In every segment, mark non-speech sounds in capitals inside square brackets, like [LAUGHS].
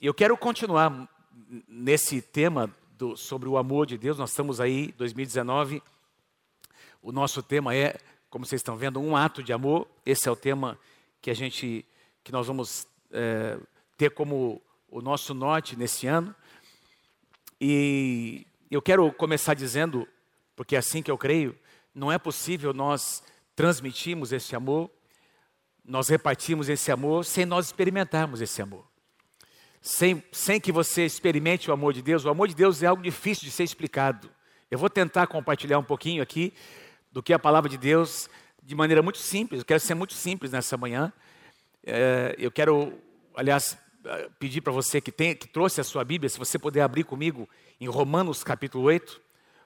eu quero continuar nesse tema do, sobre o amor de Deus. Nós estamos aí, 2019. O nosso tema é, como vocês estão vendo, um ato de amor. Esse é o tema que a gente, que nós vamos é, ter como o nosso norte nesse ano. E eu quero começar dizendo, porque é assim que eu creio, não é possível nós transmitirmos esse amor, nós repartirmos esse amor sem nós experimentarmos esse amor. Sem, sem que você experimente o amor de Deus, o amor de Deus é algo difícil de ser explicado. Eu vou tentar compartilhar um pouquinho aqui do que a palavra de Deus de maneira muito simples. Eu quero ser muito simples nessa manhã. É, eu quero, aliás, pedir para você que, tem, que trouxe a sua Bíblia, se você puder abrir comigo em Romanos capítulo 8.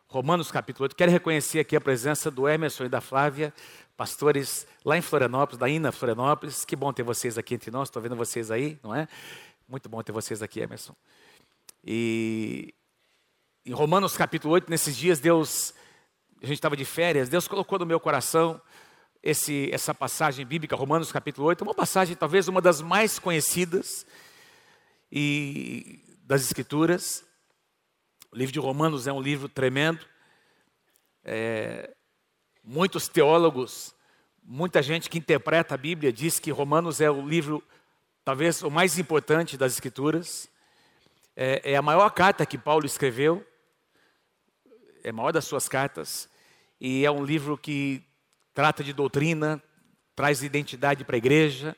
Romanos capítulo 8. Quero reconhecer aqui a presença do Emerson e da Flávia, pastores lá em Florianópolis, da Ina Florianópolis. Que bom ter vocês aqui entre nós, estou vendo vocês aí, não é? Muito bom ter vocês aqui, Emerson. E em Romanos capítulo 8, nesses dias, Deus, a gente estava de férias, Deus colocou no meu coração esse, essa passagem bíblica, Romanos capítulo 8, uma passagem talvez uma das mais conhecidas e das Escrituras. O livro de Romanos é um livro tremendo. É, muitos teólogos, muita gente que interpreta a Bíblia diz que Romanos é o livro, talvez o mais importante das Escrituras. É, é a maior carta que Paulo escreveu, é a maior das suas cartas, e é um livro que trata de doutrina, traz identidade para a igreja,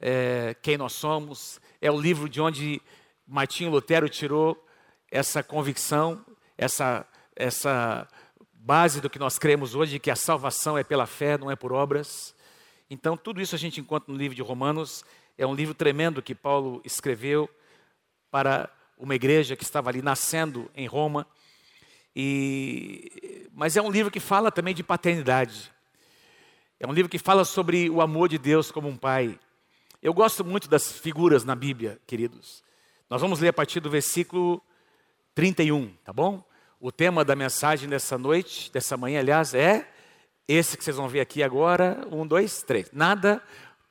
é, quem nós somos. É o livro de onde Martinho Lutero tirou essa convicção, essa, essa base do que nós cremos hoje, que a salvação é pela fé, não é por obras. Então, tudo isso a gente encontra no livro de Romanos. É um livro tremendo que Paulo escreveu para uma igreja que estava ali nascendo em Roma. E, mas é um livro que fala também de paternidade. É um livro que fala sobre o amor de Deus como um pai. Eu gosto muito das figuras na Bíblia, queridos. Nós vamos ler a partir do versículo 31, tá bom? O tema da mensagem dessa noite, dessa manhã, aliás, é esse que vocês vão ver aqui agora. Um, dois, três. Nada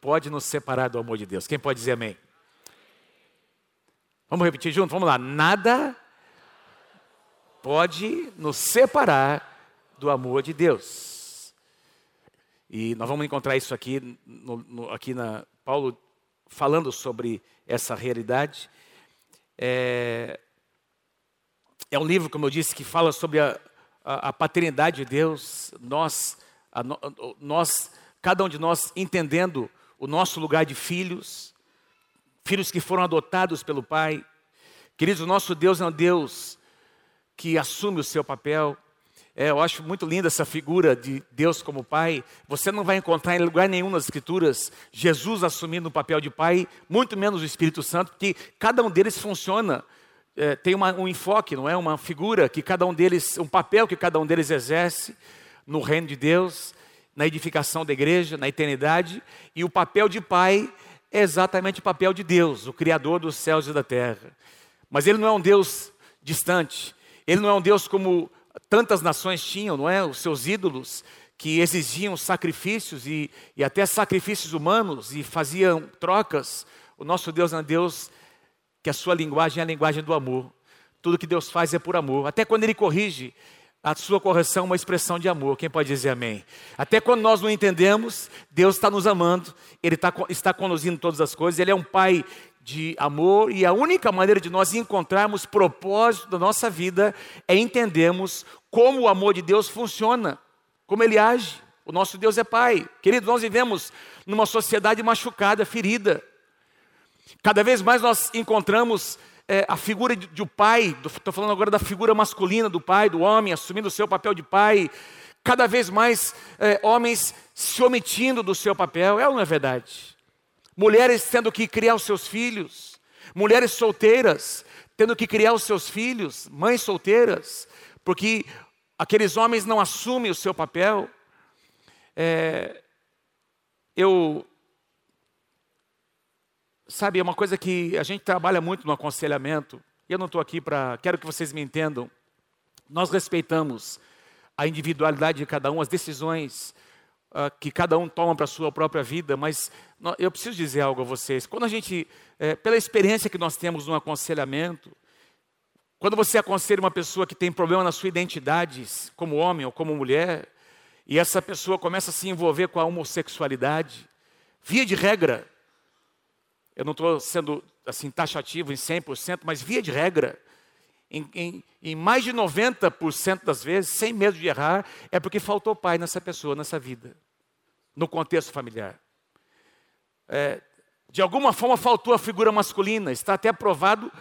pode nos separar do amor de Deus. Quem pode dizer amém? Vamos repetir junto? Vamos lá. Nada pode nos separar do amor de Deus. E nós vamos encontrar isso aqui, no, no, aqui na Paulo falando sobre essa realidade. É, é um livro, como eu disse, que fala sobre a, a, a paternidade de Deus, nós, a, nós, cada um de nós entendendo o nosso lugar de filhos, filhos que foram adotados pelo Pai. Queridos, o nosso Deus é um Deus que assume o seu papel. É, eu acho muito linda essa figura de Deus como Pai. Você não vai encontrar em lugar nenhum nas Escrituras Jesus assumindo o papel de Pai, muito menos o Espírito Santo, porque cada um deles funciona é, tem uma, um enfoque, não é? Uma figura que cada um deles, um papel que cada um deles exerce no reino de Deus, na edificação da igreja, na eternidade, e o papel de pai é exatamente o papel de Deus, o Criador dos céus e da terra. Mas ele não é um Deus distante, ele não é um Deus como tantas nações tinham, não é? Os seus ídolos que exigiam sacrifícios e, e até sacrifícios humanos e faziam trocas. O nosso Deus é um Deus que a sua linguagem é a linguagem do amor. Tudo que Deus faz é por amor. Até quando Ele corrige, a sua correção é uma expressão de amor. Quem pode dizer amém? Até quando nós não entendemos, Deus está nos amando, Ele está, está conduzindo todas as coisas, Ele é um Pai de amor e a única maneira de nós encontrarmos propósito da nossa vida é entendermos como o amor de Deus funciona, como Ele age. O nosso Deus é Pai. Queridos, nós vivemos numa sociedade machucada, ferida. Cada vez mais nós encontramos é, a figura de, de um pai, estou falando agora da figura masculina do pai, do homem, assumindo o seu papel de pai. Cada vez mais é, homens se omitindo do seu papel, é ou não é verdade? Mulheres tendo que criar os seus filhos, mulheres solteiras tendo que criar os seus filhos, mães solteiras, porque aqueles homens não assumem o seu papel. É, eu Sabe, é uma coisa que a gente trabalha muito no aconselhamento, e eu não estou aqui para. Quero que vocês me entendam. Nós respeitamos a individualidade de cada um, as decisões uh, que cada um toma para a sua própria vida, mas eu preciso dizer algo a vocês. Quando a gente, é, pela experiência que nós temos no aconselhamento, quando você aconselha uma pessoa que tem problema na sua identidade, como homem ou como mulher, e essa pessoa começa a se envolver com a homossexualidade, via de regra, eu não estou sendo assim taxativo em 100%, mas via de regra, em, em, em mais de 90% das vezes, sem medo de errar, é porque faltou pai nessa pessoa, nessa vida, no contexto familiar. É, de alguma forma faltou a figura masculina, está até provado,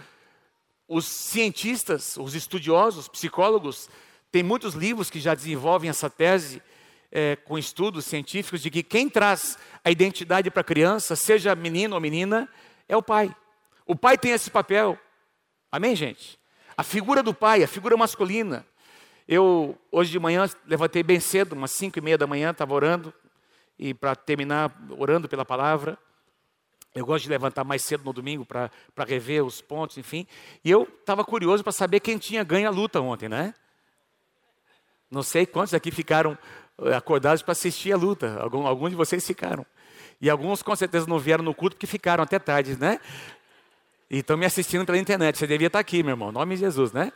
os cientistas, os estudiosos, os psicólogos, tem muitos livros que já desenvolvem essa tese é, com estudos científicos de que quem traz a identidade para a criança, seja menino ou menina, é o pai. O pai tem esse papel. Amém, gente? A figura do pai, a figura masculina. Eu, hoje de manhã, levantei bem cedo, umas cinco e meia da manhã, estava orando, e para terminar, orando pela palavra. Eu gosto de levantar mais cedo no domingo para rever os pontos, enfim. E eu estava curioso para saber quem tinha ganho a luta ontem, né? Não sei quantos aqui ficaram acordados para assistir a luta. Algum, alguns de vocês ficaram. E alguns com certeza não vieram no culto porque ficaram até tarde, né? E estão me assistindo pela internet. Você devia estar aqui, meu irmão. Em nome de Jesus, né?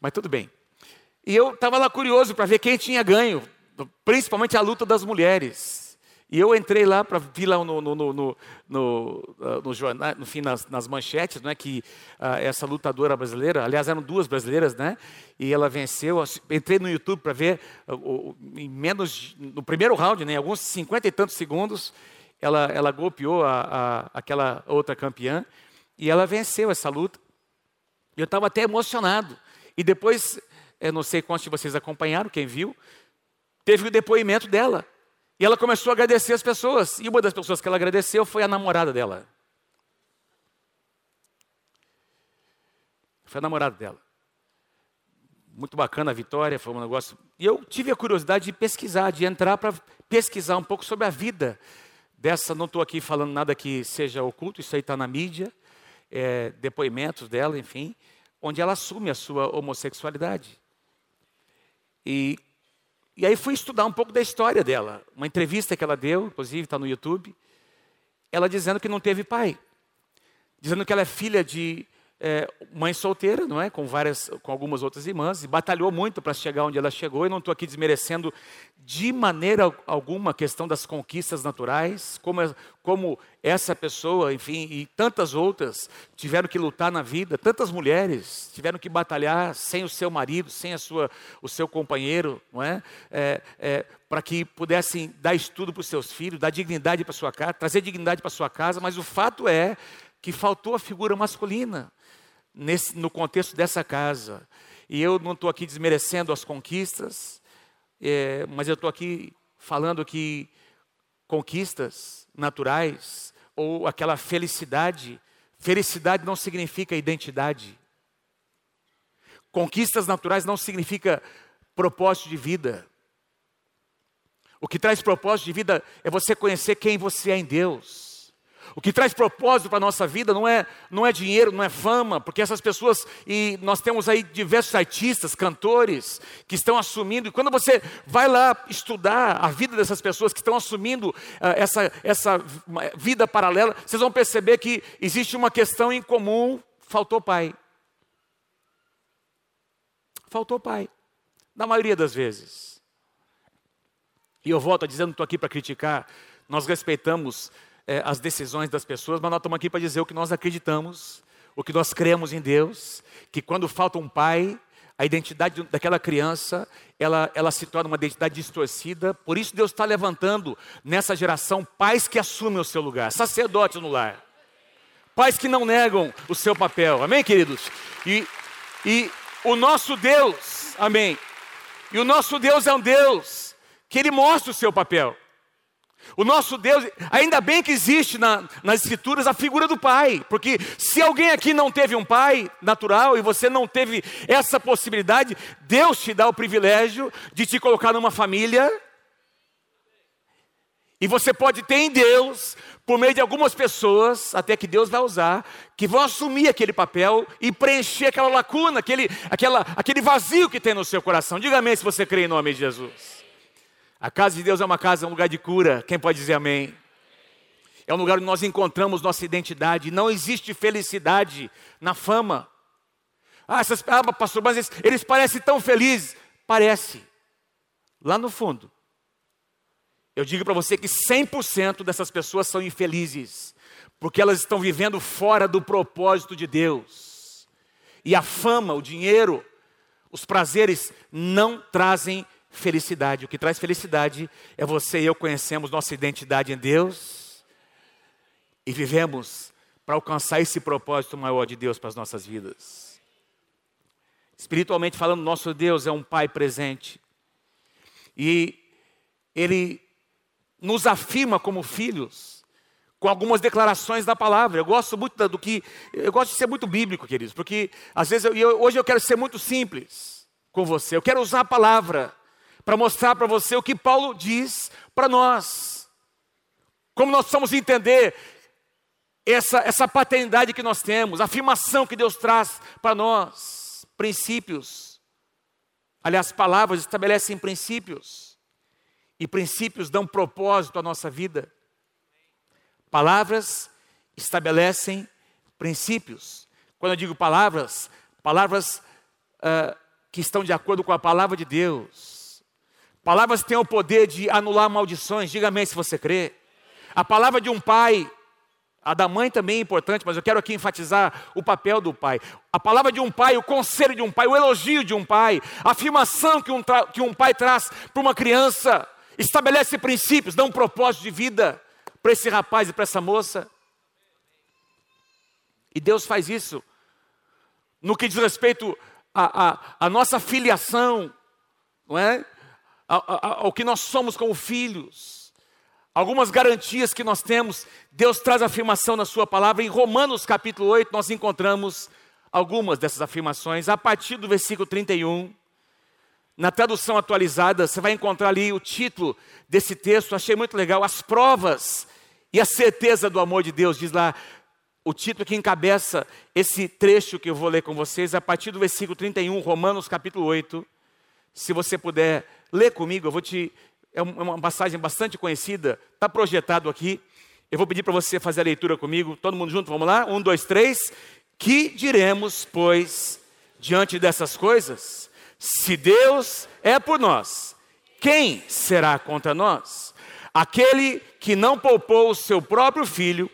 Mas tudo bem. E eu estava lá curioso para ver quem tinha ganho, principalmente a luta das mulheres. E eu entrei lá para vir lá no, no, no, no, no, ah, no jornal, no fim, nas, nas manchetes, né, que uh, essa lutadora brasileira, aliás, eram duas brasileiras, né? E ela venceu. Entrei no YouTube para ver, uh, em menos, no primeiro round, né, em alguns cinquenta e tantos segundos, ela, ela golpeou a, a, aquela outra campeã e ela venceu essa luta. Eu estava até emocionado. E depois, eu não sei quantos de vocês acompanharam, quem viu, teve o depoimento dela. E ela começou a agradecer as pessoas. E uma das pessoas que ela agradeceu foi a namorada dela. Foi a namorada dela. Muito bacana a vitória, foi um negócio. E eu tive a curiosidade de pesquisar, de entrar para pesquisar um pouco sobre a vida dessa. Não estou aqui falando nada que seja oculto, isso aí está na mídia, é, depoimentos dela, enfim, onde ela assume a sua homossexualidade. E e aí fui estudar um pouco da história dela. Uma entrevista que ela deu, inclusive está no YouTube, ela dizendo que não teve pai. Dizendo que ela é filha de é, mãe solteira, não é? Com várias, com algumas outras irmãs, e batalhou muito para chegar onde ela chegou. E não estou aqui desmerecendo de maneira alguma a questão das conquistas naturais, como, como essa pessoa, enfim, e tantas outras tiveram que lutar na vida, tantas mulheres tiveram que batalhar sem o seu marido, sem a sua, o seu companheiro, não é? é, é para que pudessem dar estudo para os seus filhos, dar dignidade para sua casa, trazer dignidade para sua casa. Mas o fato é que faltou a figura masculina nesse, no contexto dessa casa. E eu não estou aqui desmerecendo as conquistas, é, mas eu estou aqui falando que conquistas naturais ou aquela felicidade, felicidade não significa identidade. Conquistas naturais não significa propósito de vida. O que traz propósito de vida é você conhecer quem você é em Deus. O que traz propósito para a nossa vida não é, não é dinheiro, não é fama, porque essas pessoas, e nós temos aí diversos artistas, cantores, que estão assumindo, e quando você vai lá estudar a vida dessas pessoas que estão assumindo uh, essa, essa vida paralela, vocês vão perceber que existe uma questão em comum: faltou pai. Faltou pai, na maioria das vezes. E eu volto dizer, não estou aqui para criticar, nós respeitamos é, as decisões das pessoas, mas nós estamos aqui para dizer o que nós acreditamos, o que nós cremos em Deus, que quando falta um pai, a identidade daquela criança, ela, ela se torna uma identidade distorcida. Por isso Deus está levantando nessa geração pais que assumem o seu lugar, sacerdotes no lar. Pais que não negam o seu papel. Amém, queridos? E, e o nosso Deus, amém. E o nosso Deus é um Deus que ele mostra o seu papel. O nosso Deus, ainda bem que existe na, nas Escrituras a figura do pai, porque se alguém aqui não teve um pai natural e você não teve essa possibilidade, Deus te dá o privilégio de te colocar numa família, e você pode ter em Deus, por meio de algumas pessoas, até que Deus vai usar, que vão assumir aquele papel e preencher aquela lacuna, aquele, aquela, aquele vazio que tem no seu coração. Diga amém se você crê em nome de Jesus. A casa de Deus é uma casa, um lugar de cura. Quem pode dizer amém? É um lugar onde nós encontramos nossa identidade. Não existe felicidade na fama. Ah, essas, ah pastor, mas eles, eles parecem tão felizes. Parece. Lá no fundo. Eu digo para você que 100% dessas pessoas são infelizes. Porque elas estão vivendo fora do propósito de Deus. E a fama, o dinheiro, os prazeres não trazem felicidade. O que traz felicidade é você e eu conhecemos nossa identidade em Deus e vivemos para alcançar esse propósito maior de Deus para as nossas vidas. Espiritualmente falando, nosso Deus é um Pai presente e Ele nos afirma como filhos com algumas declarações da palavra. Eu gosto muito do que. Eu gosto de ser muito bíblico, queridos, porque às vezes eu, hoje eu quero ser muito simples com você. Eu quero usar a palavra para mostrar para você o que Paulo diz para nós. Como nós precisamos entender essa, essa paternidade que nós temos, a afirmação que Deus traz para nós, princípios. Aliás, palavras estabelecem princípios, e princípios dão propósito à nossa vida. Palavras estabelecem princípios. Quando eu digo palavras, palavras uh, que estão de acordo com a palavra de Deus. Palavras têm o poder de anular maldições, diga amém se você crê. A palavra de um pai, a da mãe também é importante, mas eu quero aqui enfatizar o papel do pai. A palavra de um pai, o conselho de um pai, o elogio de um pai, a afirmação que um, que um pai traz para uma criança, estabelece princípios, dá um propósito de vida para esse rapaz e para essa moça. E Deus faz isso no que diz respeito à, nossa filiação, não é? Ao que nós somos como filhos. Algumas garantias que nós temos, Deus traz afirmação na Sua palavra. Em Romanos capítulo 8, nós encontramos algumas dessas afirmações, a partir do versículo 31. Na tradução atualizada, você vai encontrar ali o título desse texto, achei muito legal, As Provas e a Certeza do Amor de Deus, diz lá o título que encabeça esse trecho que eu vou ler com vocês, a partir do versículo 31, Romanos capítulo 8. Se você puder ler comigo, eu vou te. É uma passagem bastante conhecida, está projetado aqui. Eu vou pedir para você fazer a leitura comigo, todo mundo junto, vamos lá? Um, dois, três. Que diremos, pois, diante dessas coisas? Se Deus é por nós, quem será contra nós? Aquele que não poupou o seu próprio filho,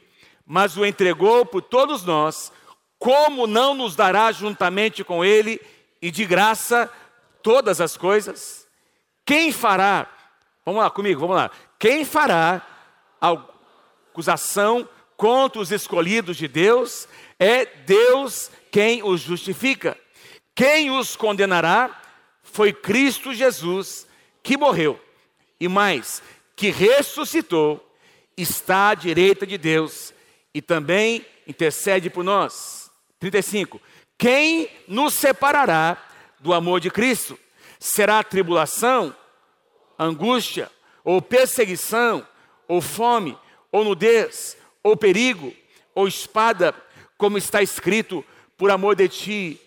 mas o entregou por todos nós, como não nos dará juntamente com ele e de graça todas as coisas? Quem fará? Vamos lá comigo, vamos lá. Quem fará acusação contra os escolhidos de Deus? É Deus quem os justifica. Quem os condenará foi Cristo Jesus que morreu e mais, que ressuscitou, está à direita de Deus e também intercede por nós. 35. Quem nos separará do amor de Cristo? Será tribulação, angústia, ou perseguição, ou fome, ou nudez, ou perigo, ou espada, como está escrito, por amor de ti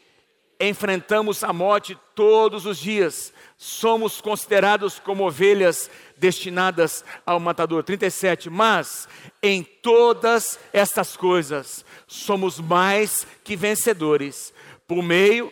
enfrentamos a morte todos os dias, somos considerados como ovelhas destinadas ao matador. 37. Mas em todas estas coisas somos mais que vencedores, por meio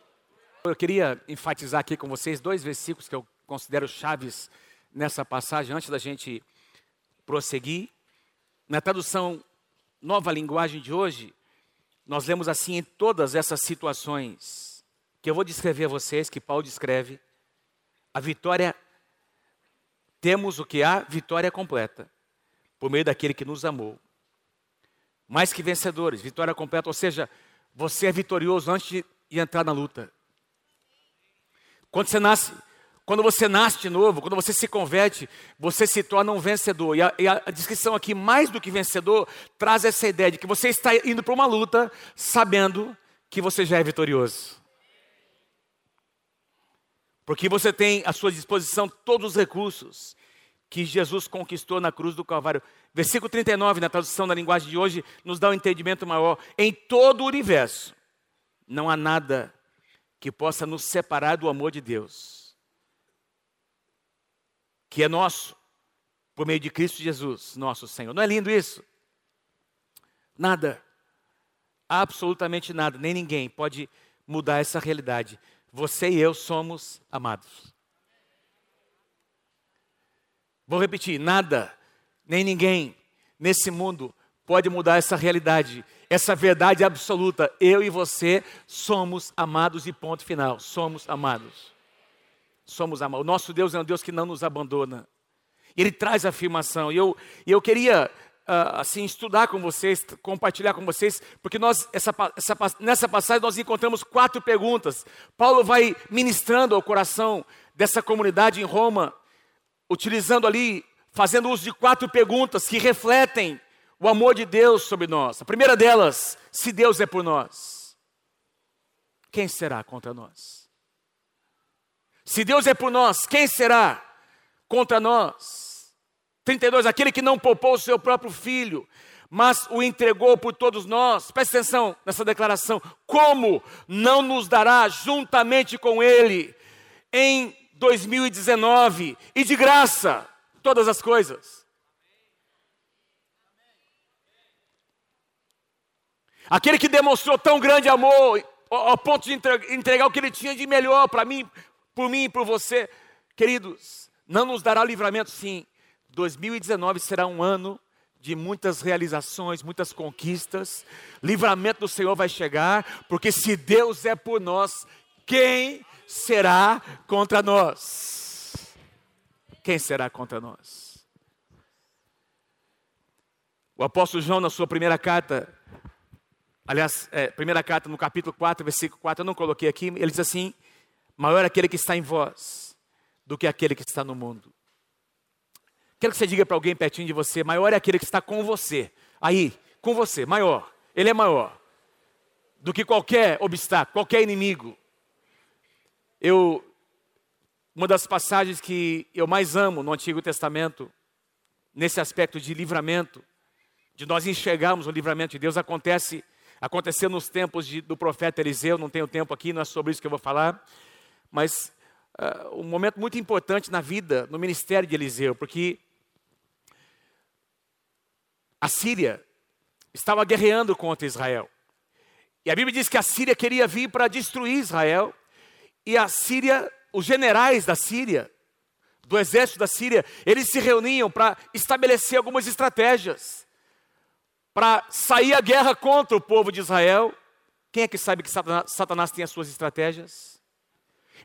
Eu queria enfatizar aqui com vocês dois versículos que eu considero chaves nessa passagem, antes da gente prosseguir. Na tradução Nova Linguagem de hoje, nós lemos assim em todas essas situações que eu vou descrever a vocês, que Paulo descreve, a vitória, temos o que há? Vitória completa, por meio daquele que nos amou. Mais que vencedores, vitória completa, ou seja, você é vitorioso antes de entrar na luta. Quando você nasce, Quando você nasce de novo, quando você se converte, você se torna um vencedor. E a, e a descrição aqui, mais do que vencedor, traz essa ideia de que você está indo para uma luta sabendo que você já é vitorioso. Porque você tem à sua disposição todos os recursos que Jesus conquistou na cruz do Calvário. Versículo 39, na tradução da linguagem de hoje, nos dá um entendimento maior. Em todo o universo, não há nada que possa nos separar do amor de Deus, que é nosso, por meio de Cristo Jesus, nosso Senhor. Não é lindo isso? Nada, absolutamente nada, nem ninguém pode mudar essa realidade. Você e eu somos amados. Vou repetir: nada, nem ninguém nesse mundo pode mudar essa realidade, essa verdade absoluta. Eu e você somos amados e ponto final. Somos amados. Somos amados. O nosso Deus é um Deus que não nos abandona. Ele traz afirmação. E eu, eu queria uh, assim estudar com vocês, compartilhar com vocês, porque nós essa, essa, nessa passagem nós encontramos quatro perguntas. Paulo vai ministrando ao coração dessa comunidade em Roma, utilizando ali, fazendo uso de quatro perguntas que refletem o amor de Deus sobre nós. A primeira delas, se Deus é por nós, quem será contra nós? Se Deus é por nós, quem será contra nós? 32, aquele que não poupou o seu próprio filho, mas o entregou por todos nós. Preste atenção nessa declaração. Como não nos dará juntamente com ele em 2019 e de graça todas as coisas? Aquele que demonstrou tão grande amor ao ponto de entregar o que ele tinha de melhor para mim, por mim e por você. Queridos, não nos dará livramento, sim. 2019 será um ano de muitas realizações, muitas conquistas. Livramento do Senhor vai chegar, porque se Deus é por nós, quem será contra nós? Quem será contra nós? O apóstolo João, na sua primeira carta, Aliás, é, primeira carta no capítulo 4, versículo 4, eu não coloquei aqui, ele diz assim: maior é aquele que está em vós do que aquele que está no mundo. Quero que você diga para alguém pertinho de você: maior é aquele que está com você. Aí, com você, maior. Ele é maior do que qualquer obstáculo, qualquer inimigo. Eu, uma das passagens que eu mais amo no Antigo Testamento, nesse aspecto de livramento, de nós enxergarmos o livramento de Deus, acontece Aconteceu nos tempos de, do profeta Eliseu, não tenho tempo aqui, não é sobre isso que eu vou falar, mas uh, um momento muito importante na vida, no ministério de Eliseu, porque a Síria estava guerreando contra Israel. E a Bíblia diz que a Síria queria vir para destruir Israel, e a Síria, os generais da Síria, do exército da Síria, eles se reuniam para estabelecer algumas estratégias para sair a guerra contra o povo de Israel. Quem é que sabe que Satanás, tem as suas estratégias?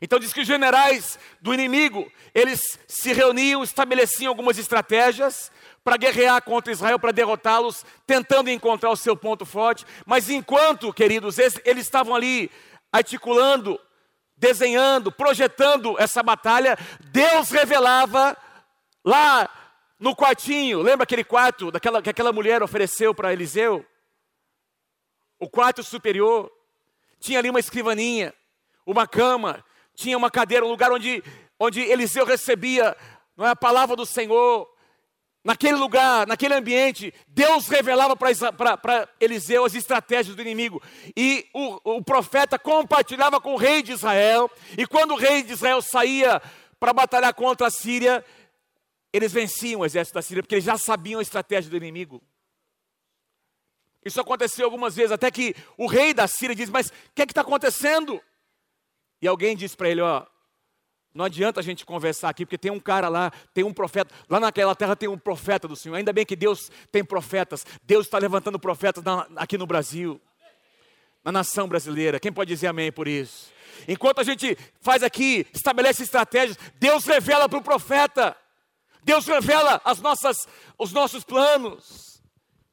Então diz que os generais do inimigo, eles se reuniam, estabeleciam algumas estratégias para guerrear contra Israel, para derrotá-los, tentando encontrar o seu ponto forte. Mas enquanto, queridos, eles, eles estavam ali articulando, desenhando, projetando essa batalha, Deus revelava lá no quartinho, lembra aquele quarto daquela, que aquela mulher ofereceu para Eliseu? O quarto superior. Tinha ali uma escrivaninha, uma cama, tinha uma cadeira, um lugar onde, onde Eliseu recebia não é, a palavra do Senhor. Naquele lugar, naquele ambiente, Deus revelava para Eliseu as estratégias do inimigo. E o, o profeta compartilhava com o rei de Israel. E quando o rei de Israel saía para batalhar contra a Síria, eles venciam o exército da Síria porque eles já sabiam a estratégia do inimigo. Isso aconteceu algumas vezes, até que o rei da Síria diz: Mas o que é está acontecendo? E alguém disse para ele: Ó, não adianta a gente conversar aqui, porque tem um cara lá, tem um profeta, lá naquela terra tem um profeta do Senhor. Ainda bem que Deus tem profetas, Deus está levantando profetas na, aqui no Brasil, na nação brasileira. Quem pode dizer amém por isso? Enquanto a gente faz aqui, estabelece estratégias, Deus revela para o profeta. Deus revela as nossas, os nossos planos.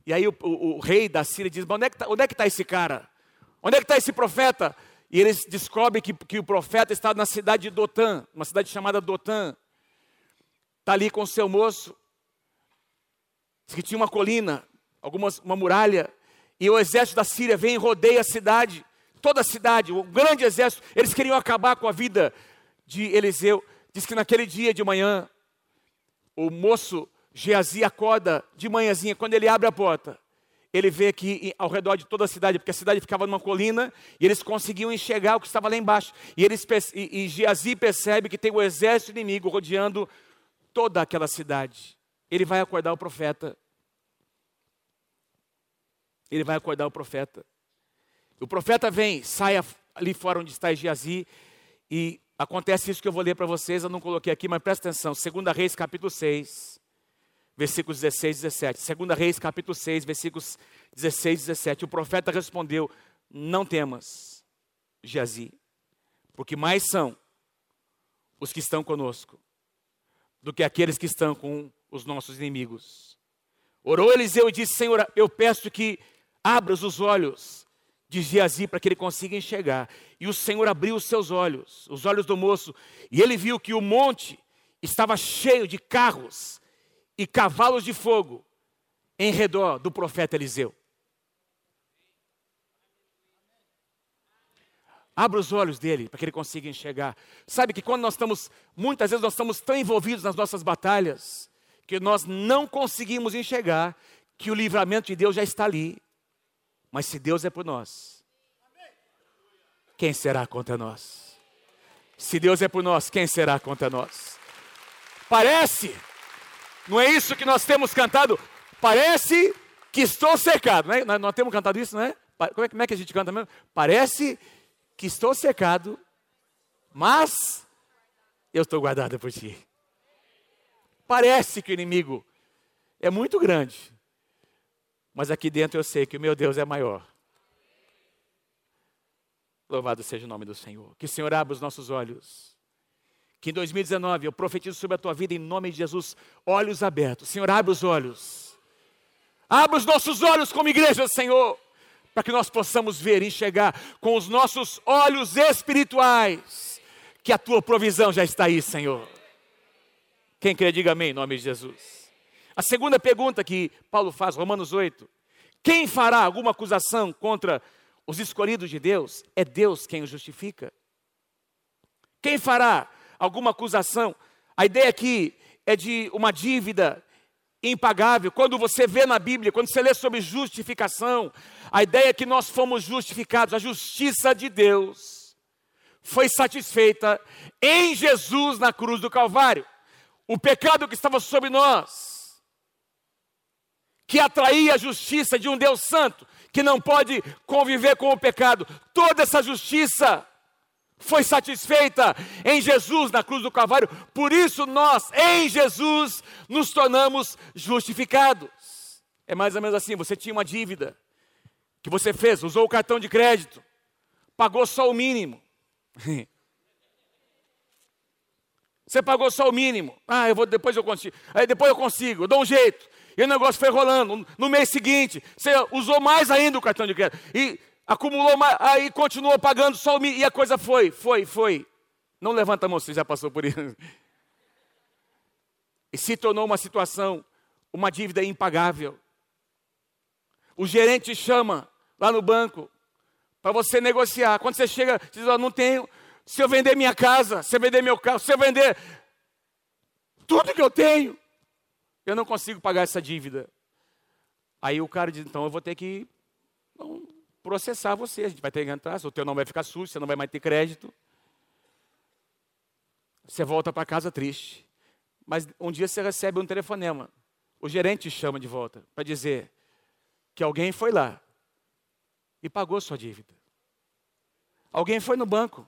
E aí o, o, o rei da Síria diz: onde é que está é tá esse cara? Onde é que está esse profeta? E eles descobrem que, que o profeta está na cidade de Dotã, uma cidade chamada Dotã. Está ali com o seu moço. Diz que tinha uma colina, algumas, uma muralha. E o exército da Síria vem e rodeia a cidade. Toda a cidade, o grande exército. Eles queriam acabar com a vida de Eliseu. Diz que naquele dia de manhã, o moço Geazi acorda de manhãzinha, quando ele abre a porta, ele vê que ao redor de toda a cidade, porque a cidade ficava numa colina, e eles conseguiam enxergar o que estava lá embaixo. E, eles, e, e Geazi percebe que tem o exército inimigo rodeando toda aquela cidade. Ele vai acordar o profeta. Ele vai acordar o profeta. O profeta vem, sai ali fora onde está Geazi, e Acontece isso que eu vou ler para vocês, eu não coloquei aqui, mas presta atenção. 2 Reis, capítulo 6, versículos 16 e 17. 2 Reis, capítulo 6, versículos 16 e 17. O profeta respondeu: Não temas, Geazi, porque mais são os que estão conosco do que aqueles que estão com os nossos inimigos. Orou Eliseu e disse: Senhor, eu peço que abras os olhos de Geazi para que ele consiga enxergar. E o Senhor abriu os seus olhos, os olhos do moço, e ele viu que o monte estava cheio de carros e cavalos de fogo em redor do profeta Eliseu. Abra os olhos dele para que ele consiga enxergar. Sabe que quando nós estamos, muitas vezes nós estamos tão envolvidos nas nossas batalhas, que nós não conseguimos enxergar que o livramento de Deus já está ali. Mas se Deus é por nós, quem será contra nós? Se Deus é por nós, quem será contra nós? Parece, não é isso que nós temos cantado? Parece que estou cercado, não é? Nós, nós temos cantado isso, não é? Como, é? como é que a gente canta mesmo? Parece que estou cercado, mas eu estou guardado por ti. Parece que o inimigo é muito grande, mas aqui dentro eu sei que o meu Deus é maior. Louvado seja o nome do Senhor. Que o Senhor abra os nossos olhos. Que em 2019 eu profetizo sobre a tua vida em nome de Jesus, olhos abertos. Senhor, abre os olhos. Abra os nossos olhos como igreja, Senhor, para que nós possamos ver e enxergar com os nossos olhos espirituais que a tua provisão já está aí, Senhor. Quem crê, diga amém em nome de Jesus. A segunda pergunta que Paulo faz, Romanos 8: quem fará alguma acusação contra os escolhidos de Deus? É Deus quem os justifica. Quem fará alguma acusação? A ideia aqui é de uma dívida impagável. Quando você vê na Bíblia, quando você lê sobre justificação, a ideia é que nós fomos justificados, a justiça de Deus foi satisfeita em Jesus na cruz do Calvário. O pecado que estava sobre nós que atraía a justiça de um Deus santo, que não pode conviver com o pecado. Toda essa justiça foi satisfeita em Jesus na cruz do Calvário. Por isso nós, em Jesus, nos tornamos justificados. É mais ou menos assim, você tinha uma dívida que você fez, usou o cartão de crédito, pagou só o mínimo. [LAUGHS] Você pagou só o mínimo. Ah, eu vou depois eu consigo. Aí depois eu consigo, eu dou um jeito. E o negócio foi rolando. No mês seguinte, você usou mais ainda o cartão de crédito. E acumulou mais, aí continuou pagando só o. E a coisa foi, foi, foi. Não levanta a mão, você já passou por isso. E se tornou uma situação, uma dívida impagável. O gerente chama lá no banco para você negociar. Quando você chega, você diz: oh, não tenho. Se eu vender minha casa, se eu vender meu carro, se eu vender tudo que eu tenho, eu não consigo pagar essa dívida. Aí o cara diz, então eu vou ter que processar você, a gente vai ter que entrar, o teu nome vai ficar sujo, você não vai mais ter crédito. Você volta para casa triste. Mas um dia você recebe um telefonema. O gerente chama de volta para dizer que alguém foi lá e pagou sua dívida. Alguém foi no banco.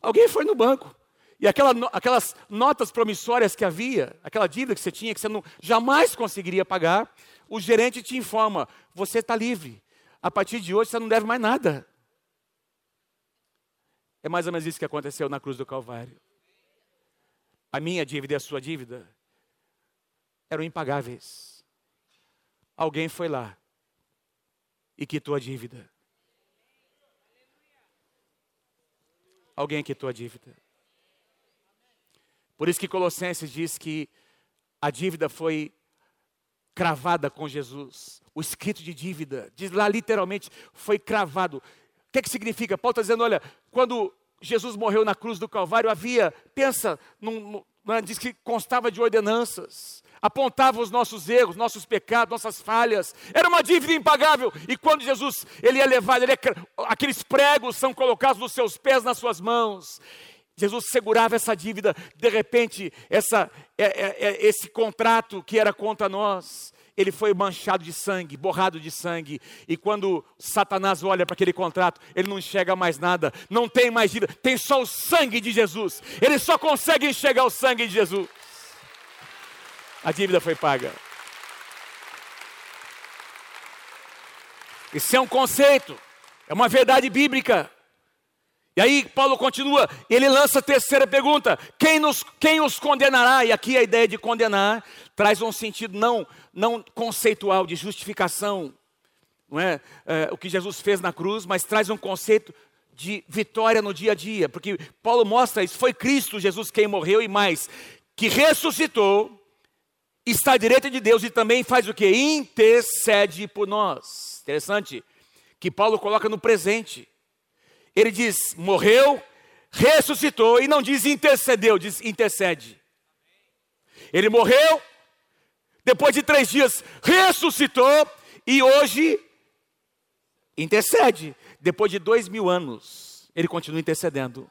Alguém foi no banco e aquela, aquelas notas promissórias que havia, aquela dívida que você tinha, que você não, jamais conseguiria pagar, o gerente te informa: você está livre. A partir de hoje você não deve mais nada. É mais ou menos isso que aconteceu na cruz do Calvário. A minha dívida e a sua dívida eram impagáveis. Alguém foi lá e quitou a dívida. alguém quitou a dívida. Por isso que Colossenses diz que a dívida foi cravada com Jesus. O escrito de dívida, diz lá literalmente, foi cravado. O que, é que significa? Paulo está dizendo: olha, quando Jesus morreu na cruz do Calvário, havia, pensa, num, num, diz que constava de ordenanças, apontava os nossos erros, nossos pecados, nossas falhas, era uma dívida impagável. E quando Jesus ele é levado, ele é, aqueles pregos são colocados nos seus pés, nas suas mãos. Jesus segurava essa dívida, de repente, essa, é, é, é, esse contrato que era contra nós, ele foi manchado de sangue, borrado de sangue. E quando Satanás olha para aquele contrato, ele não enxerga mais nada, não tem mais dívida, tem só o sangue de Jesus. Ele só consegue enxergar o sangue de Jesus. A dívida foi paga. Isso é um conceito, é uma verdade bíblica. E aí Paulo continua, ele lança a terceira pergunta: quem, nos, quem os condenará? E aqui a ideia de condenar traz um sentido não, não conceitual de justificação, não é? é o que Jesus fez na cruz, mas traz um conceito de vitória no dia a dia, porque Paulo mostra isso, foi Cristo Jesus quem morreu e mais, que ressuscitou, está à direita de Deus e também faz o que? Intercede por nós. Interessante, que Paulo coloca no presente. Ele diz: morreu, ressuscitou, e não diz intercedeu, diz intercede. Ele morreu, depois de três dias ressuscitou, e hoje intercede. Depois de dois mil anos, ele continua intercedendo.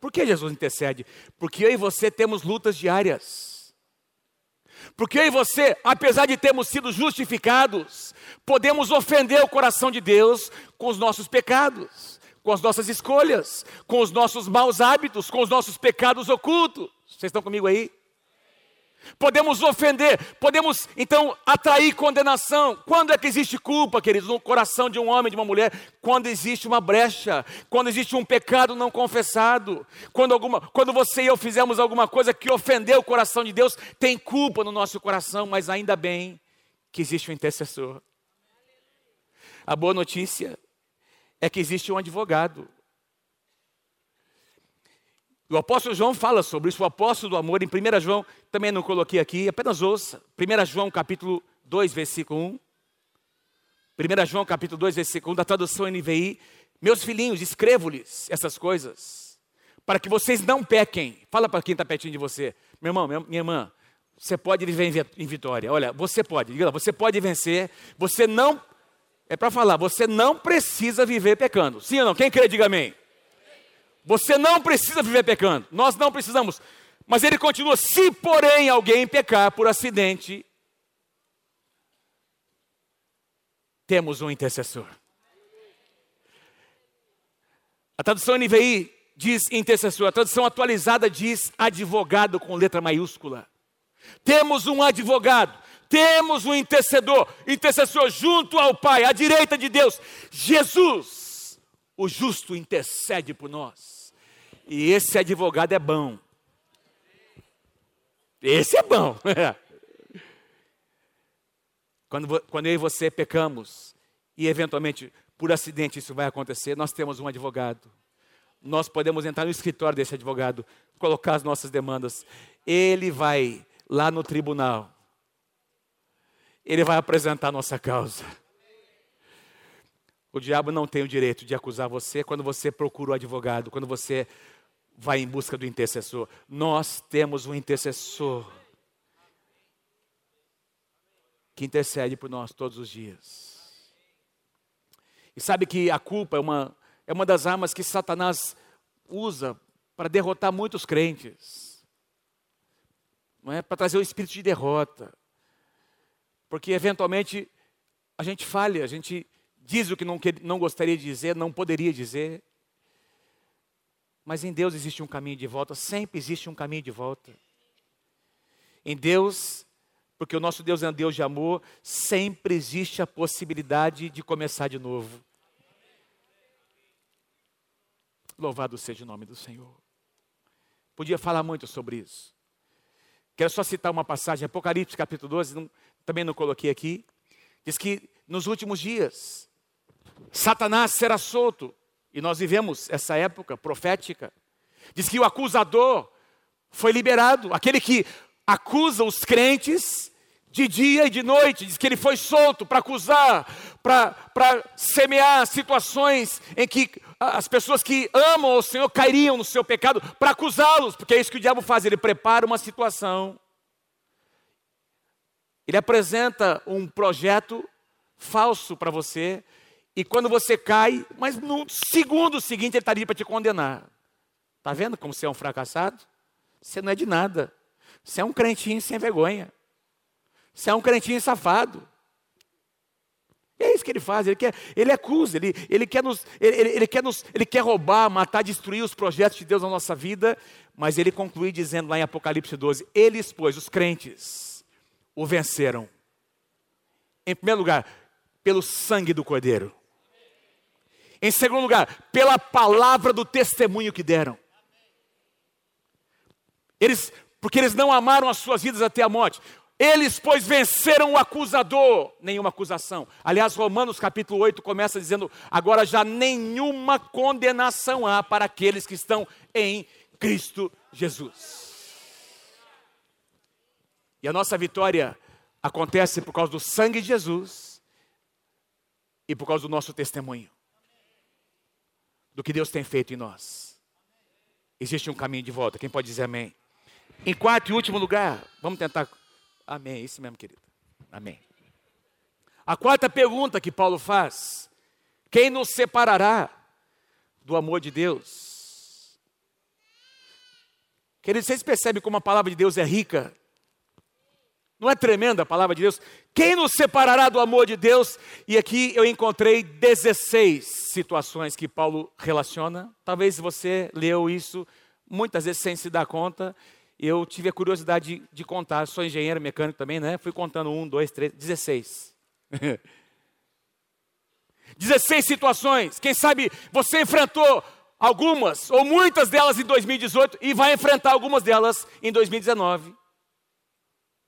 Por que Jesus intercede? Porque eu e você temos lutas diárias. Porque eu e você, apesar de termos sido justificados, podemos ofender o coração de Deus com os nossos pecados, com as nossas escolhas, com os nossos maus hábitos, com os nossos pecados ocultos. Vocês estão comigo aí? Podemos ofender, podemos então atrair condenação. Quando é que existe culpa, queridos, no coração de um homem, de uma mulher? Quando existe uma brecha, quando existe um pecado não confessado, quando, alguma, quando você e eu fizemos alguma coisa que ofendeu o coração de Deus, tem culpa no nosso coração, mas ainda bem que existe um intercessor. A boa notícia é que existe um advogado. O apóstolo João fala sobre isso, o apóstolo do amor, em 1 João, também não coloquei aqui, apenas ouça. 1 João capítulo 2, versículo 1. 1 João capítulo 2, versículo 1, da tradução NVI. Meus filhinhos, escrevo-lhes essas coisas, para que vocês não pequem. Fala para quem está pertinho de você. Meu irmão, minha irmã, você pode viver em vitória. Olha, você pode, diga lá, você pode vencer, você não é para falar, você não precisa viver pecando. Sim ou não? Quem crê, diga amém. Você não precisa viver pecando. Nós não precisamos. Mas ele continua: se porém alguém pecar por acidente, temos um intercessor. A tradução NVI diz intercessor, a tradução atualizada diz advogado com letra maiúscula. Temos um advogado. Temos um intercedor, intercessor junto ao Pai, à direita de Deus. Jesus, o justo, intercede por nós. E esse advogado é bom. Esse é bom. [LAUGHS] Quando, quando eu e você pecamos, e eventualmente por acidente isso vai acontecer, nós temos um advogado. Nós podemos entrar no escritório desse advogado, colocar as nossas demandas. Ele vai lá no tribunal ele vai apresentar a nossa causa. O diabo não tem o direito de acusar você quando você procura o advogado, quando você vai em busca do intercessor. Nós temos um intercessor que intercede por nós todos os dias. E sabe que a culpa é uma, é uma das armas que Satanás usa para derrotar muitos crentes. Não é para trazer o espírito de derrota. Porque eventualmente a gente falha, a gente diz o que não, não gostaria de dizer, não poderia dizer. Mas em Deus existe um caminho de volta, sempre existe um caminho de volta. Em Deus, porque o nosso Deus é um Deus de amor, sempre existe a possibilidade de começar de novo. Louvado seja o nome do Senhor. Podia falar muito sobre isso. Quero só citar uma passagem, Apocalipse capítulo 12, não, também não coloquei aqui. Diz que nos últimos dias, Satanás será solto. E nós vivemos essa época profética, diz que o acusador foi liberado, aquele que acusa os crentes de dia e de noite, diz que ele foi solto para acusar, para semear situações em que as pessoas que amam o Senhor cairiam no seu pecado, para acusá-los, porque é isso que o diabo faz, ele prepara uma situação, ele apresenta um projeto falso para você, e quando você cai, mas no segundo seguinte ele está ali para te condenar. Está vendo como você é um fracassado? Você não é de nada. Você é um crentinho sem vergonha. Você é um crentinho safado. E é isso que ele faz, ele quer, ele acusa, ele, ele, quer nos, ele, ele, quer nos, ele quer roubar, matar, destruir os projetos de Deus na nossa vida, mas ele conclui dizendo lá em Apocalipse 12: Eles, pois, os crentes, o venceram. Em primeiro lugar, pelo sangue do Cordeiro. Em segundo lugar, pela palavra do testemunho que deram. Eles, porque eles não amaram as suas vidas até a morte. Eles, pois, venceram o acusador, nenhuma acusação. Aliás, Romanos capítulo 8 começa dizendo: agora já nenhuma condenação há para aqueles que estão em Cristo Jesus. E a nossa vitória acontece por causa do sangue de Jesus e por causa do nosso testemunho, do que Deus tem feito em nós. Existe um caminho de volta, quem pode dizer amém? Em quarto e último lugar, vamos tentar Amém, isso mesmo, querido. Amém. A quarta pergunta que Paulo faz: quem nos separará do amor de Deus? Queridos, vocês percebem como a palavra de Deus é rica? Não é tremenda a palavra de Deus? Quem nos separará do amor de Deus? E aqui eu encontrei 16 situações que Paulo relaciona. Talvez você leu isso muitas vezes sem se dar conta eu tive a curiosidade de, de contar, sou engenheiro mecânico também, né? Fui contando um, dois, três, dezesseis. [LAUGHS] 16 situações. Quem sabe você enfrentou algumas ou muitas delas em 2018 e vai enfrentar algumas delas em 2019.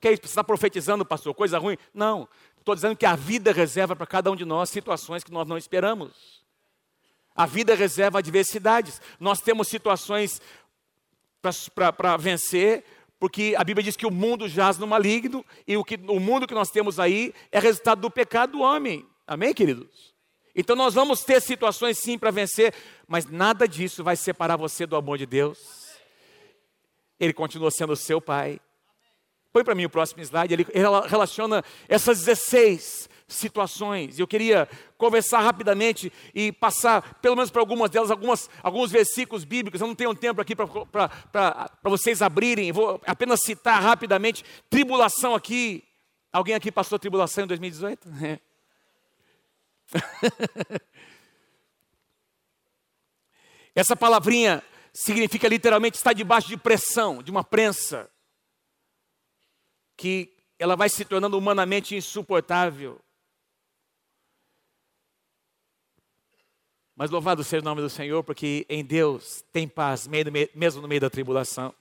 Que é isso? Você está profetizando, pastor? Coisa ruim? Não. Estou dizendo que a vida reserva para cada um de nós situações que nós não esperamos. A vida reserva adversidades. Nós temos situações para vencer, porque a Bíblia diz que o mundo jaz no maligno e o, que, o mundo que nós temos aí é resultado do pecado do homem. Amém, queridos? Então nós vamos ter situações sim para vencer, mas nada disso vai separar você do amor de Deus. Ele continua sendo seu pai. Põe para mim o próximo slide. Ele relaciona essas 16 situações. Eu queria conversar rapidamente e passar, pelo menos para algumas delas, algumas, alguns versículos bíblicos. Eu não tenho tempo aqui para vocês abrirem, vou apenas citar rapidamente. Tribulação aqui. Alguém aqui passou tribulação em 2018? É. [LAUGHS] Essa palavrinha significa literalmente estar debaixo de pressão, de uma prensa, que ela vai se tornando humanamente insuportável. Mas louvado seja o nome do Senhor, porque em Deus tem paz, mesmo no meio da tribulação.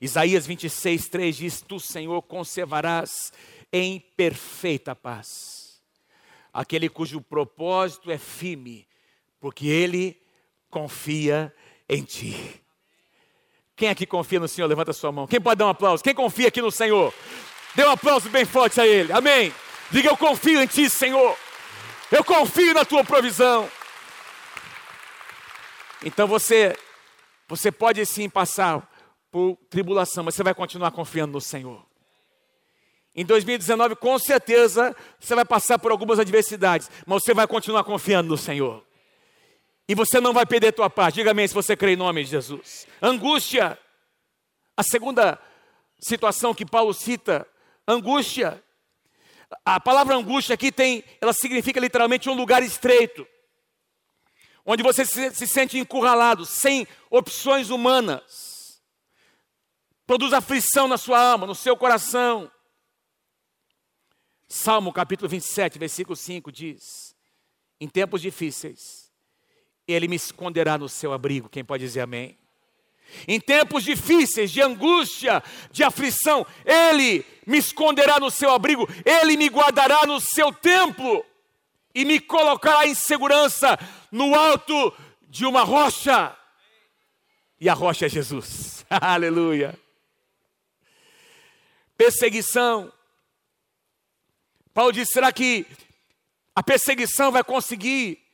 Isaías 26, 3 diz: Tu, Senhor, conservarás em perfeita paz aquele cujo propósito é firme, porque ele confia em ti. Quem aqui confia no Senhor? Levanta sua mão. Quem pode dar um aplauso? Quem confia aqui no Senhor? Dê um aplauso bem forte a Ele. Amém. Diga: Eu confio em Ti, Senhor. Eu confio na Tua provisão. Então você, você pode sim passar por tribulação, mas você vai continuar confiando no Senhor. Em 2019, com certeza, você vai passar por algumas adversidades, mas você vai continuar confiando no Senhor. E você não vai perder tua paz. Diga amém se você crê em nome de Jesus. Angústia. A segunda situação que Paulo cita, angústia. A palavra angústia aqui tem, ela significa literalmente um lugar estreito onde você se, sente encurralado, sem opções humanas. Produz aflição na sua alma, no seu coração. Salmo capítulo 27, versículo 5 diz: Em tempos difíceis, Ele me esconderá no seu abrigo. Quem pode dizer amém? Em tempos difíceis, de angústia, de aflição, Ele me esconderá no seu abrigo, Ele me guardará no seu templo e me colocará em segurança no alto de uma rocha. E a rocha é Jesus. [LAUGHS] Aleluia. Perseguição. Paulo disse: será que a perseguição vai conseguir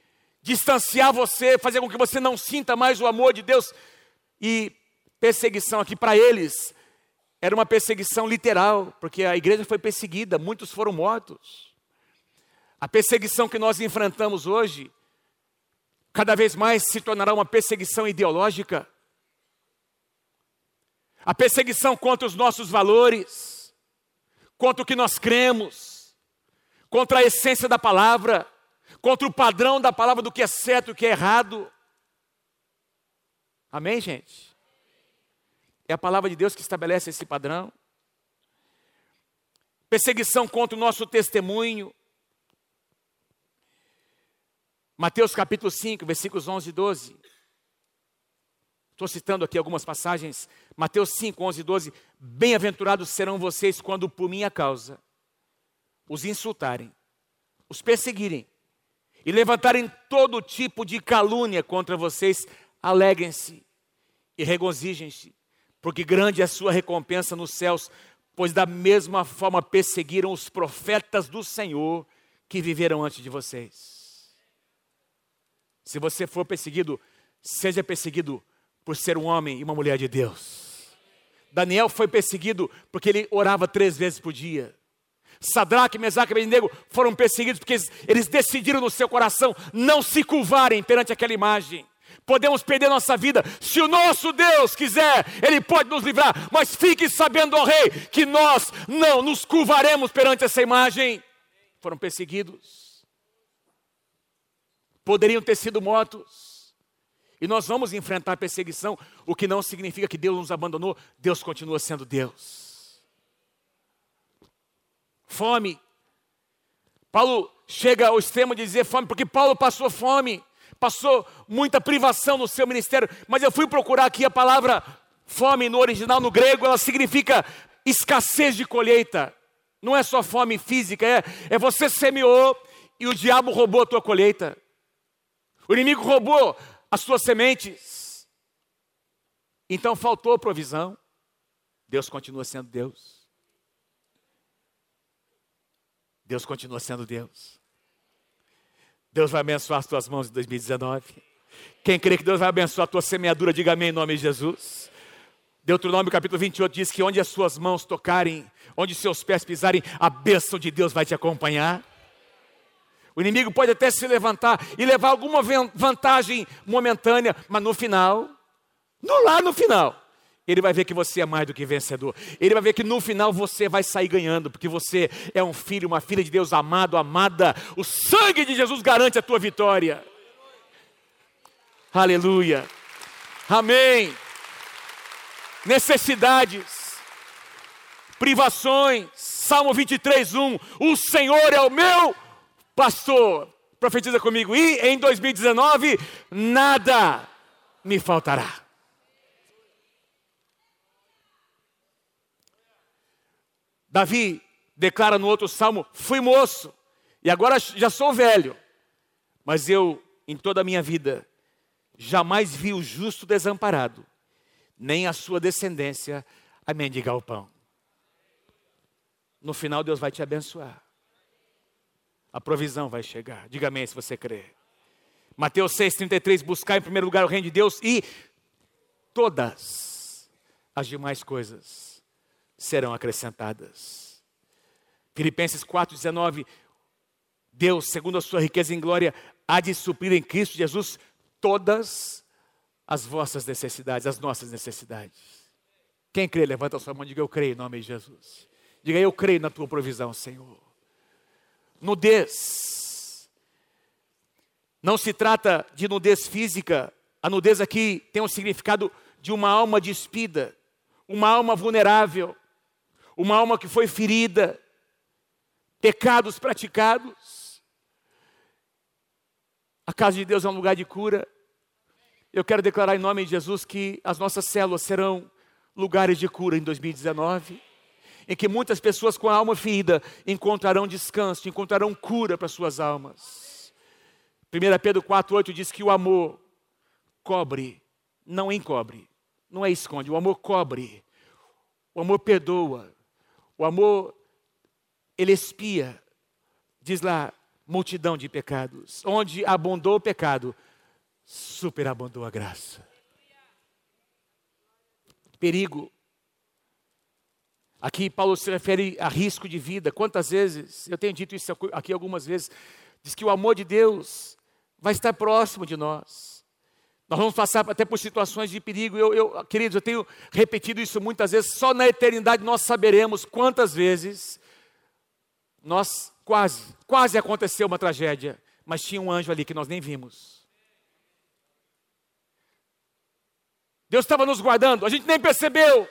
distanciar você, fazer com que você não sinta mais o amor de Deus? E perseguição aqui para eles era uma perseguição literal, porque a igreja foi perseguida, muitos foram mortos. A perseguição que nós enfrentamos hoje, cada vez mais se tornará uma perseguição ideológica. A perseguição contra os nossos valores, contra o que nós cremos, contra a essência da palavra, contra o padrão da palavra do que é certo e o que é errado. Amém, gente? É a palavra de Deus que estabelece esse padrão. Perseguição contra o nosso testemunho. Mateus capítulo 5, versículos 11 e 12. Estou citando aqui algumas passagens. Mateus 5, 11 e 12. Bem-aventurados serão vocês quando por minha causa os insultarem, os perseguirem e levantarem todo tipo de calúnia contra vocês. Alegrem-se e regozijem-se, porque grande é a sua recompensa nos céus, pois da mesma forma perseguiram os profetas do Senhor que viveram antes de vocês. Se você for perseguido, seja perseguido por ser um homem e uma mulher de Deus. Daniel foi perseguido porque ele orava três vezes por dia. Sadraque, Mesaque e Abednego foram perseguidos porque eles decidiram no seu coração não se curvarem perante aquela imagem. Podemos perder nossa vida, se o nosso Deus quiser, Ele pode nos livrar, mas fique sabendo, ó Rei, que nós não nos curvaremos perante essa imagem. Foram perseguidos, poderiam ter sido mortos, e nós vamos enfrentar perseguição, o que não significa que Deus nos abandonou, Deus continua sendo Deus. Fome, Paulo chega ao extremo de dizer fome, porque Paulo passou fome passou muita privação no seu ministério, mas eu fui procurar aqui a palavra fome no original, no grego, ela significa escassez de colheita. Não é só fome física, é, é você semeou e o diabo roubou a tua colheita. O inimigo roubou as suas sementes. Então faltou provisão. Deus continua sendo Deus. Deus continua sendo Deus. Deus vai abençoar as tuas mãos em 2019. Quem crê que Deus vai abençoar a tua semeadura, diga amém em nome de Jesus. Deuteronômio capítulo 28 diz que onde as suas mãos tocarem, onde seus pés pisarem, a bênção de Deus vai te acompanhar. O inimigo pode até se levantar e levar alguma vantagem momentânea, mas no final, no lá no final, ele vai ver que você é mais do que vencedor. Ele vai ver que no final você vai sair ganhando, porque você é um filho, uma filha de Deus amado, amada. O sangue de Jesus garante a tua vitória. Aleluia. Amém. Necessidades, privações. Salmo 23, 1. O Senhor é o meu pastor. Profetiza comigo. E em 2019, nada me faltará. Davi declara no outro salmo: Fui moço e agora já sou velho, mas eu, em toda a minha vida, jamais vi o justo desamparado, nem a sua descendência a mendigar o pão. No final, Deus vai te abençoar. A provisão vai chegar. Diga amém se você crê. Mateus 6,33: Buscar em primeiro lugar o reino de Deus e todas as demais coisas serão acrescentadas. Filipenses 4,19: Deus, segundo a sua riqueza em glória, há de suprir em Cristo Jesus todas as vossas necessidades, as nossas necessidades. Quem crê, levanta a sua mão e diga: Eu creio em nome de Jesus. Diga: Eu creio na tua provisão, Senhor. Nudez. Não se trata de nudez física. A nudez aqui tem o significado de uma alma despida, uma alma vulnerável, uma alma que foi ferida, pecados praticados. A casa de Deus é um lugar de cura. Eu quero declarar em nome de Jesus que as nossas células serão lugares de cura em 2019, em que muitas pessoas com a alma ferida encontrarão descanso, encontrarão cura para suas almas. 1 Pedro 4,8 diz que o amor cobre, não encobre, não é esconde, o amor cobre, o amor perdoa, o amor ele espia, diz lá, multidão de pecados. Onde abundou o pecado, superabundou a graça. Perigo. Aqui Paulo se refere a risco de vida. Quantas vezes, eu tenho dito isso aqui algumas vezes, diz que o amor de Deus vai estar próximo de nós. Nós vamos passar até por situações de perigo. Eu, eu, queridos, eu tenho repetido isso muitas vezes. Só na eternidade nós saberemos quantas vezes nós quase, quase aconteceu uma tragédia, mas tinha um anjo ali que nós nem vimos. Deus estava nos guardando, a gente nem percebeu.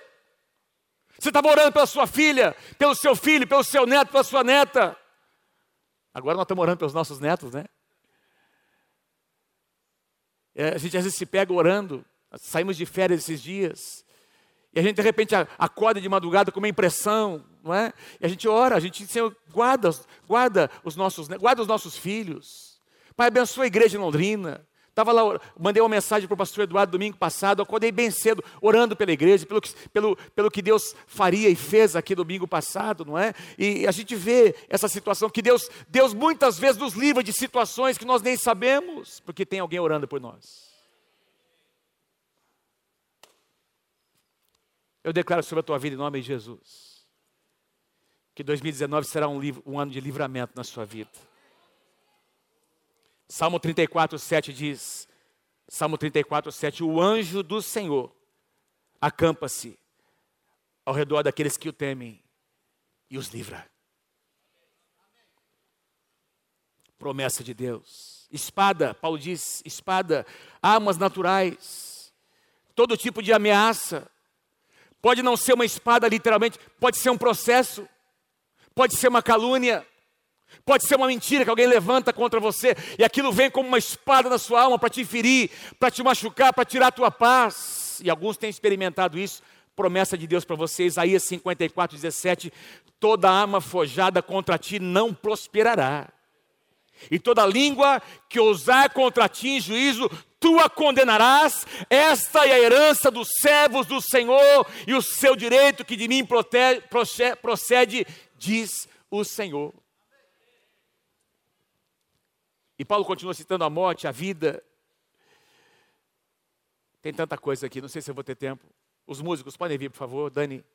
Você estava orando pela sua filha, pelo seu filho, pelo seu neto, pela sua neta. Agora nós estamos orando pelos nossos netos, né? É, a gente às vezes se pega orando, saímos de férias esses dias, e a gente de repente acorda de madrugada com uma impressão, não é? E a gente ora, a gente Senhor, guarda, guarda os nossos, guarda os nossos filhos. Pai, abençoa a igreja em Londrina. Estava lá, mandei uma mensagem para o pastor Eduardo domingo passado, acordei bem cedo, orando pela igreja, pelo que, pelo, pelo que Deus faria e fez aqui domingo passado, não é? E a gente vê essa situação que Deus, Deus muitas vezes nos livra de situações que nós nem sabemos, porque tem alguém orando por nós. Eu declaro sobre a tua vida em nome de Jesus que 2019 será um, livro, um ano de livramento na sua vida. Salmo 34, 7 diz: Salmo 34, 7: O anjo do Senhor acampa-se ao redor daqueles que o temem e os livra. Promessa de Deus. Espada, Paulo diz: espada, armas naturais, todo tipo de ameaça. Pode não ser uma espada literalmente, pode ser um processo pode ser uma calúnia, pode ser uma mentira que alguém levanta contra você e aquilo vem como uma espada na sua alma para te ferir, para te machucar, para tirar a tua paz. E alguns têm experimentado isso. Promessa de Deus para você, Isaías 54, 17: toda arma forjada contra ti não prosperará. E toda língua que ousar contra ti em juízo, tu a condenarás. Esta é a herança dos servos do Senhor e o seu direito que de mim procede, diz o Senhor. E Paulo continua citando a morte, a vida. Tem tanta coisa aqui, não sei se eu vou ter tempo. Os músicos podem vir, por favor, Dani.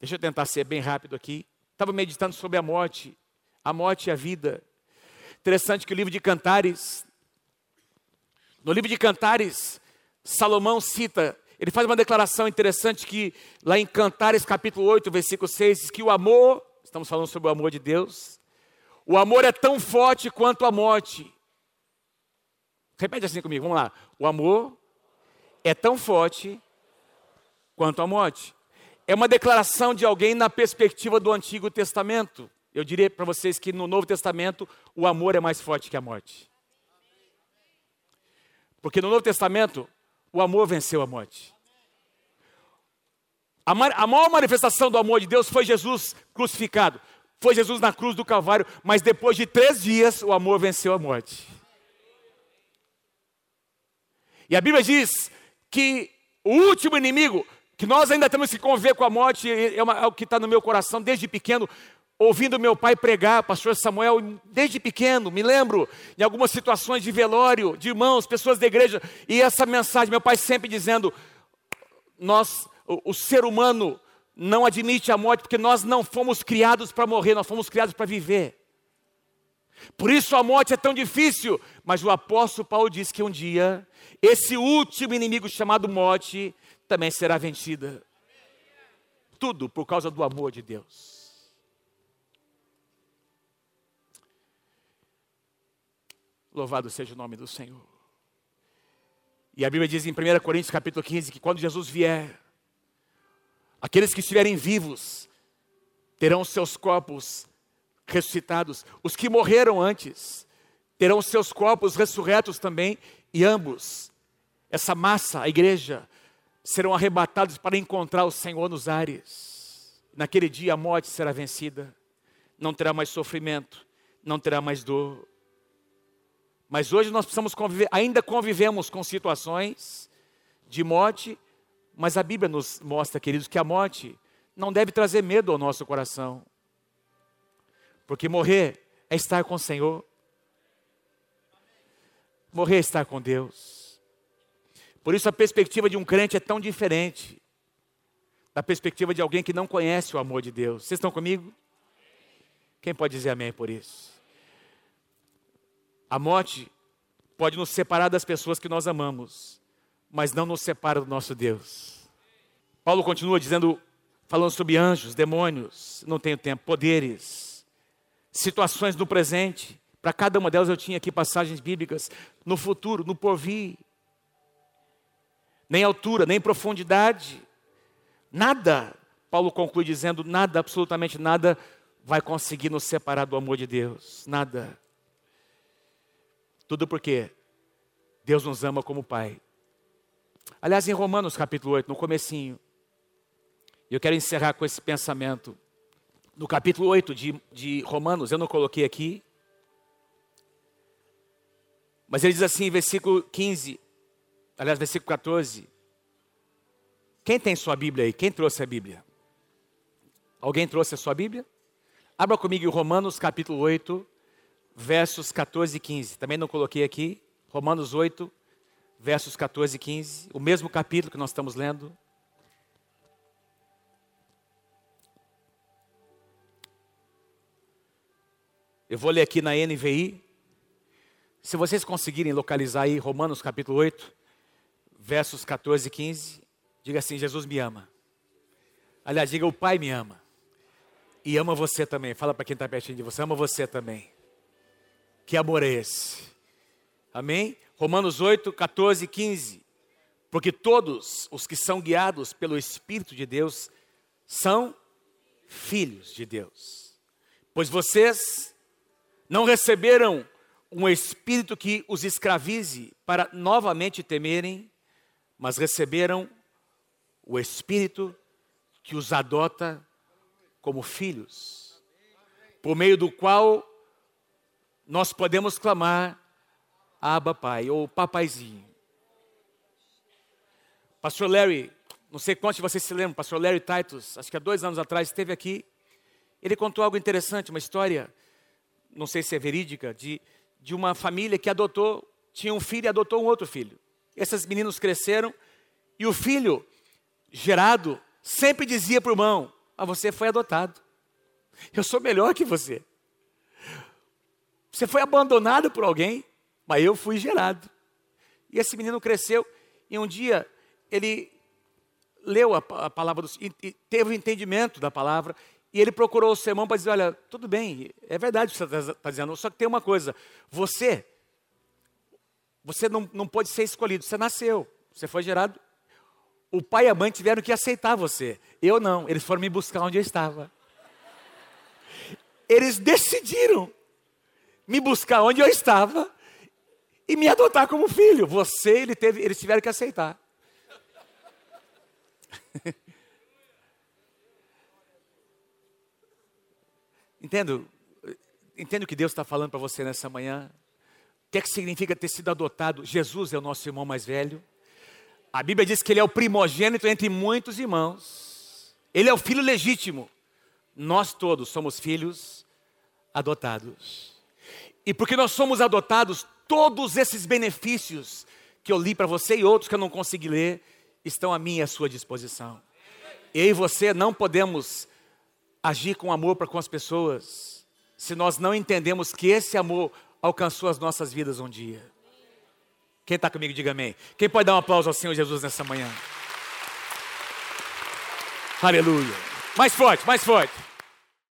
Deixa eu tentar ser bem rápido aqui. Estava meditando sobre a morte, a morte e a vida. Interessante que o livro de Cantares, no livro de Cantares, Salomão cita ele faz uma declaração interessante que lá em Cantares capítulo 8, versículo 6, diz que o amor Estamos falando sobre o amor de Deus. O amor é tão forte quanto a morte. Repete assim comigo, vamos lá. O amor é tão forte quanto a morte. É uma declaração de alguém na perspectiva do Antigo Testamento. Eu diria para vocês que no Novo Testamento o amor é mais forte que a morte. Porque no Novo Testamento o amor venceu a morte. A, maior manifestação do amor de Deus foi Jesus crucificado. Foi Jesus na cruz do Calvário, mas depois de três dias o amor venceu a morte. E a Bíblia diz que o último inimigo, que nós ainda temos que conviver com a morte, é, uma, é o que está no meu coração desde pequeno, ouvindo meu pai pregar, pastor Samuel, desde pequeno, me lembro, em algumas situações de velório, de irmãos, pessoas da igreja, e essa mensagem, meu pai sempre dizendo: nós o, o ser humano não admite a morte porque nós não fomos criados para morrer, nós fomos criados para viver. Por isso a morte é tão difícil, mas o apóstolo Paulo diz que um dia esse último inimigo chamado morte também será vencida. Tudo por causa do amor de Deus. Louvado seja o nome do Senhor. E a Bíblia diz em 1 Coríntios capítulo 15 que quando Jesus vier, Aqueles que estiverem vivos terão seus corpos ressuscitados. Os que morreram antes terão seus corpos ressurretos também, e ambos, essa massa, a igreja, serão arrebatados para encontrar o Senhor nos ares. Naquele dia a morte será vencida, não terá mais sofrimento, não terá mais dor. Mas hoje nós precisamos conviver, ainda convivemos com situações de morte, mas a Bíblia nos mostra, queridos, que a morte não deve trazer medo ao nosso coração. Porque morrer é estar com o Senhor. Morrer é estar com Deus. Por isso a perspectiva de um crente é tão diferente da perspectiva de alguém que não conhece o amor de Deus. Vocês estão comigo? Quem pode dizer amém por isso? A morte pode nos separar das pessoas que nós amamos, mas não nos separa do nosso Deus. Paulo continua dizendo, falando sobre anjos, demônios, não tenho tempo, poderes, situações no presente. Para cada uma delas eu tinha aqui passagens bíblicas, no futuro, no porvir. Nem altura, nem profundidade. Nada, Paulo conclui dizendo, nada, absolutamente nada, vai conseguir nos separar do amor de Deus. Nada. Tudo porque Deus nos ama como Pai. Aliás, em Romanos capítulo 8, no comecinho, eu quero encerrar com esse pensamento. No capítulo 8 de, de Romanos, eu não coloquei aqui, mas ele diz assim, versículo 15, aliás, versículo 14. Quem tem sua Bíblia aí? Quem trouxe a Bíblia? Alguém trouxe a sua Bíblia? Abra comigo Romanos capítulo 8, versos 14 e 15. Também não coloquei aqui. Romanos 8, versos 14 e 15. O mesmo capítulo que nós estamos lendo. Eu vou ler aqui na NVI. Se vocês conseguirem localizar aí Romanos capítulo 8, versos 14 e 15, diga assim: Jesus me ama. Aliás, diga: o Pai me ama e ama você também. Fala para quem está pertinho de você, ama você também. Que amor é esse? Amém? Romanos 8, 14 e 15. Porque todos os que são guiados pelo Espírito de Deus são filhos de Deus. Pois vocês não receberam um espírito que os escravize para novamente temerem, mas receberam o espírito que os adota como filhos, por meio do qual nós podemos clamar Abba Pai ou Papaizinho. Pastor Larry, não sei quantos de vocês se lembram, Pastor Larry Titus, acho que há dois anos atrás esteve aqui. Ele contou algo interessante, uma história, não sei se é verídica, de, de uma família que adotou, tinha um filho e adotou um outro filho. Esses meninos cresceram e o filho gerado sempre dizia para o irmão: mas você foi adotado. Eu sou melhor que você. Você foi abandonado por alguém, mas eu fui gerado. E esse menino cresceu e um dia ele leu a, a palavra, do, e, teve o entendimento da palavra e ele procurou o sermão para dizer: Olha, tudo bem, é verdade o que você está tá dizendo, só que tem uma coisa: você, você não, não pode ser escolhido, você nasceu, você foi gerado o pai e a mãe tiveram que aceitar você. Eu não, eles foram me buscar onde eu estava. Eles decidiram me buscar onde eu estava e me adotar como filho. Você, ele teve, eles tiveram que aceitar. [LAUGHS] Entendo, entendo o que Deus está falando para você nessa manhã. O que é que significa ter sido adotado? Jesus é o nosso irmão mais velho. A Bíblia diz que ele é o primogênito entre muitos irmãos. Ele é o filho legítimo. Nós todos somos filhos adotados. E porque nós somos adotados, todos esses benefícios que eu li para você e outros que eu não consegui ler, estão à minha e à sua disposição. Eu e você não podemos agir com amor para com as pessoas se nós não entendemos que esse amor alcançou as nossas vidas um dia. Quem está comigo, diga amém. Quem pode dar um aplauso ao Senhor Jesus nessa manhã? Aleluia. Mais forte, mais forte.